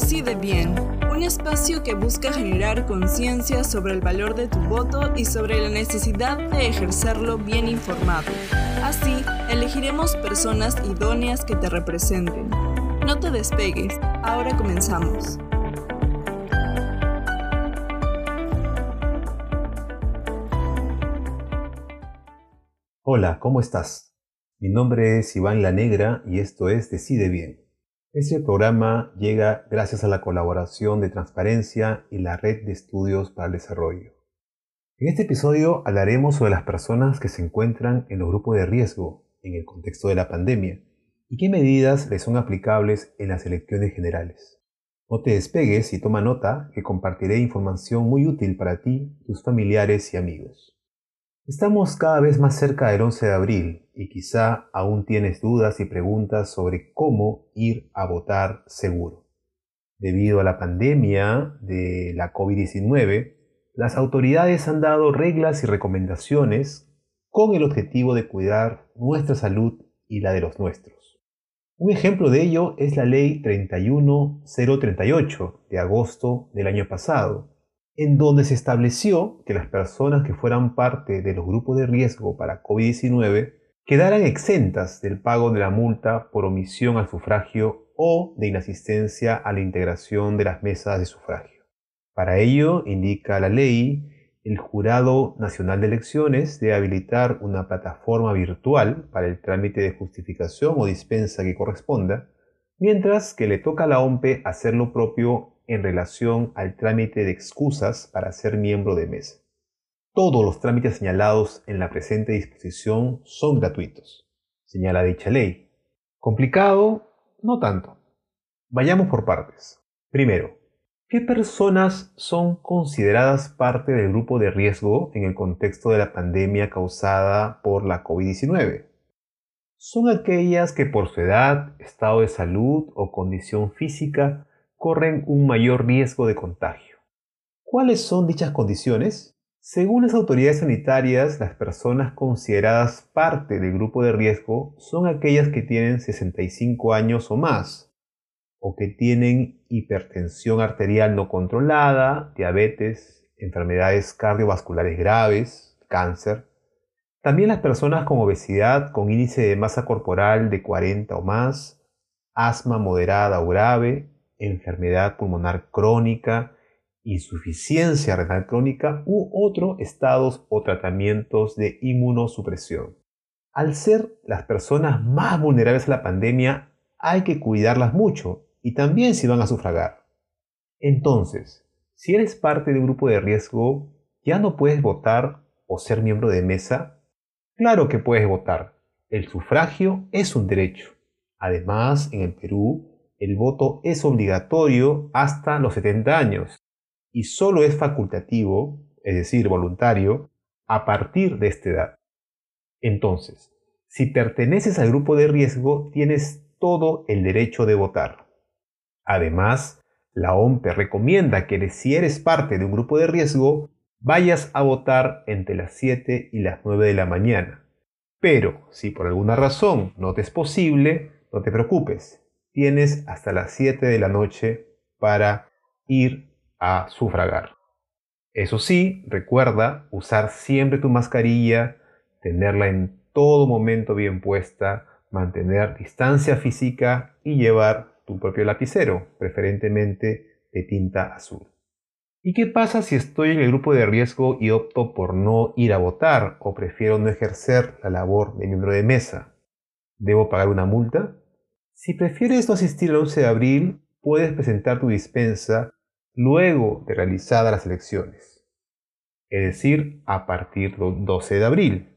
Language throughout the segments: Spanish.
Decide bien, un espacio que busca generar conciencia sobre el valor de tu voto y sobre la necesidad de ejercerlo bien informado. Así, elegiremos personas idóneas que te representen. No te despegues, ahora comenzamos. Hola, ¿cómo estás? Mi nombre es Iván La Negra y esto es Decide Bien. Este programa llega gracias a la colaboración de Transparencia y la Red de Estudios para el Desarrollo. En este episodio hablaremos sobre las personas que se encuentran en los grupos de riesgo en el contexto de la pandemia y qué medidas les son aplicables en las elecciones generales. No te despegues y toma nota que compartiré información muy útil para ti, tus familiares y amigos. Estamos cada vez más cerca del 11 de abril y quizá aún tienes dudas y preguntas sobre cómo ir a votar seguro. Debido a la pandemia de la COVID-19, las autoridades han dado reglas y recomendaciones con el objetivo de cuidar nuestra salud y la de los nuestros. Un ejemplo de ello es la Ley 31038 de agosto del año pasado, en donde se estableció que las personas que fueran parte de los grupos de riesgo para COVID-19 quedaran exentas del pago de la multa por omisión al sufragio o de inasistencia a la integración de las mesas de sufragio. Para ello, indica la ley, el Jurado Nacional de Elecciones debe habilitar una plataforma virtual para el trámite de justificación o dispensa que corresponda, mientras que le toca a la OMPE hacer lo propio en relación al trámite de excusas para ser miembro de mesa. Todos los trámites señalados en la presente disposición son gratuitos, señala dicha ley. ¿Complicado? No tanto. Vayamos por partes. Primero, ¿qué personas son consideradas parte del grupo de riesgo en el contexto de la pandemia causada por la COVID-19? Son aquellas que por su edad, estado de salud o condición física corren un mayor riesgo de contagio. ¿Cuáles son dichas condiciones? Según las autoridades sanitarias, las personas consideradas parte del grupo de riesgo son aquellas que tienen 65 años o más, o que tienen hipertensión arterial no controlada, diabetes, enfermedades cardiovasculares graves, cáncer. También las personas con obesidad con índice de masa corporal de 40 o más, asma moderada o grave, enfermedad pulmonar crónica, insuficiencia renal crónica u otros estados o tratamientos de inmunosupresión. Al ser las personas más vulnerables a la pandemia, hay que cuidarlas mucho y también si van a sufragar. Entonces, si eres parte de un grupo de riesgo, ¿ya no puedes votar o ser miembro de mesa? Claro que puedes votar. El sufragio es un derecho. Además, en el Perú, el voto es obligatorio hasta los 70 años y solo es facultativo, es decir, voluntario, a partir de esta edad. Entonces, si perteneces al grupo de riesgo, tienes todo el derecho de votar. Además, la OMPE recomienda que si eres parte de un grupo de riesgo, vayas a votar entre las 7 y las 9 de la mañana. Pero si por alguna razón no te es posible, no te preocupes tienes hasta las 7 de la noche para ir a sufragar. Eso sí, recuerda usar siempre tu mascarilla, tenerla en todo momento bien puesta, mantener distancia física y llevar tu propio lapicero, preferentemente de tinta azul. ¿Y qué pasa si estoy en el grupo de riesgo y opto por no ir a votar o prefiero no ejercer la labor de miembro de mesa? ¿Debo pagar una multa? Si prefieres no asistir el 11 de abril, puedes presentar tu dispensa luego de realizadas las elecciones, es decir, a partir del 12 de abril.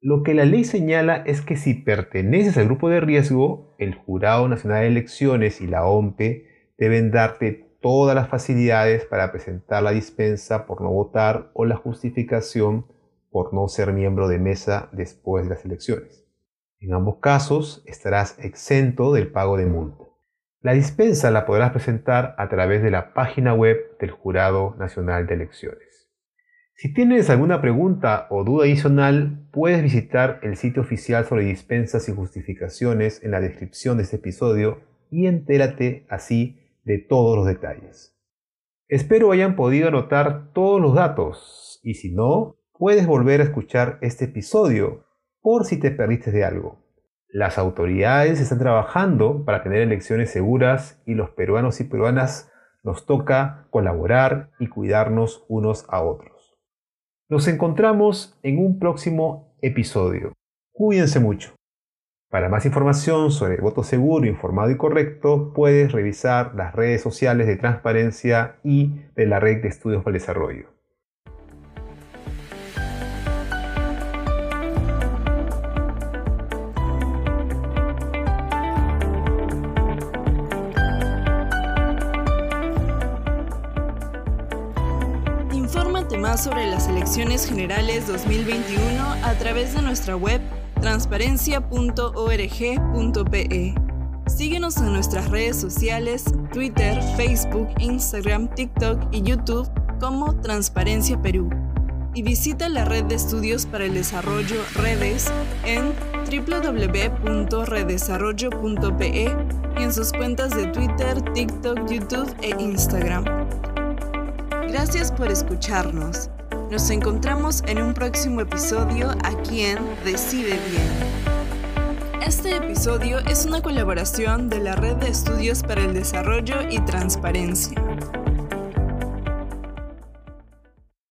Lo que la ley señala es que si perteneces al grupo de riesgo, el Jurado Nacional de Elecciones y la OMPE deben darte todas las facilidades para presentar la dispensa por no votar o la justificación por no ser miembro de mesa después de las elecciones. En ambos casos estarás exento del pago de multa. La dispensa la podrás presentar a través de la página web del Jurado Nacional de Elecciones. Si tienes alguna pregunta o duda adicional, puedes visitar el sitio oficial sobre dispensas y justificaciones en la descripción de este episodio y entérate así de todos los detalles. Espero hayan podido anotar todos los datos y si no, puedes volver a escuchar este episodio por si te perdiste de algo. Las autoridades están trabajando para tener elecciones seguras y los peruanos y peruanas nos toca colaborar y cuidarnos unos a otros. Nos encontramos en un próximo episodio. Cuídense mucho. Para más información sobre voto seguro, informado y correcto, puedes revisar las redes sociales de Transparencia y de la Red de Estudios para el Desarrollo. Más sobre las elecciones generales 2021 a través de nuestra web transparencia.org.pe. Síguenos en nuestras redes sociales, Twitter, Facebook, Instagram, TikTok y YouTube como Transparencia Perú. Y visita la red de estudios para el desarrollo redes en www.reddesarrollo.pe y en sus cuentas de Twitter, TikTok, YouTube e Instagram. Gracias por escucharnos. Nos encontramos en un próximo episodio aquí en Decide Bien. Este episodio es una colaboración de la Red de Estudios para el Desarrollo y Transparencia.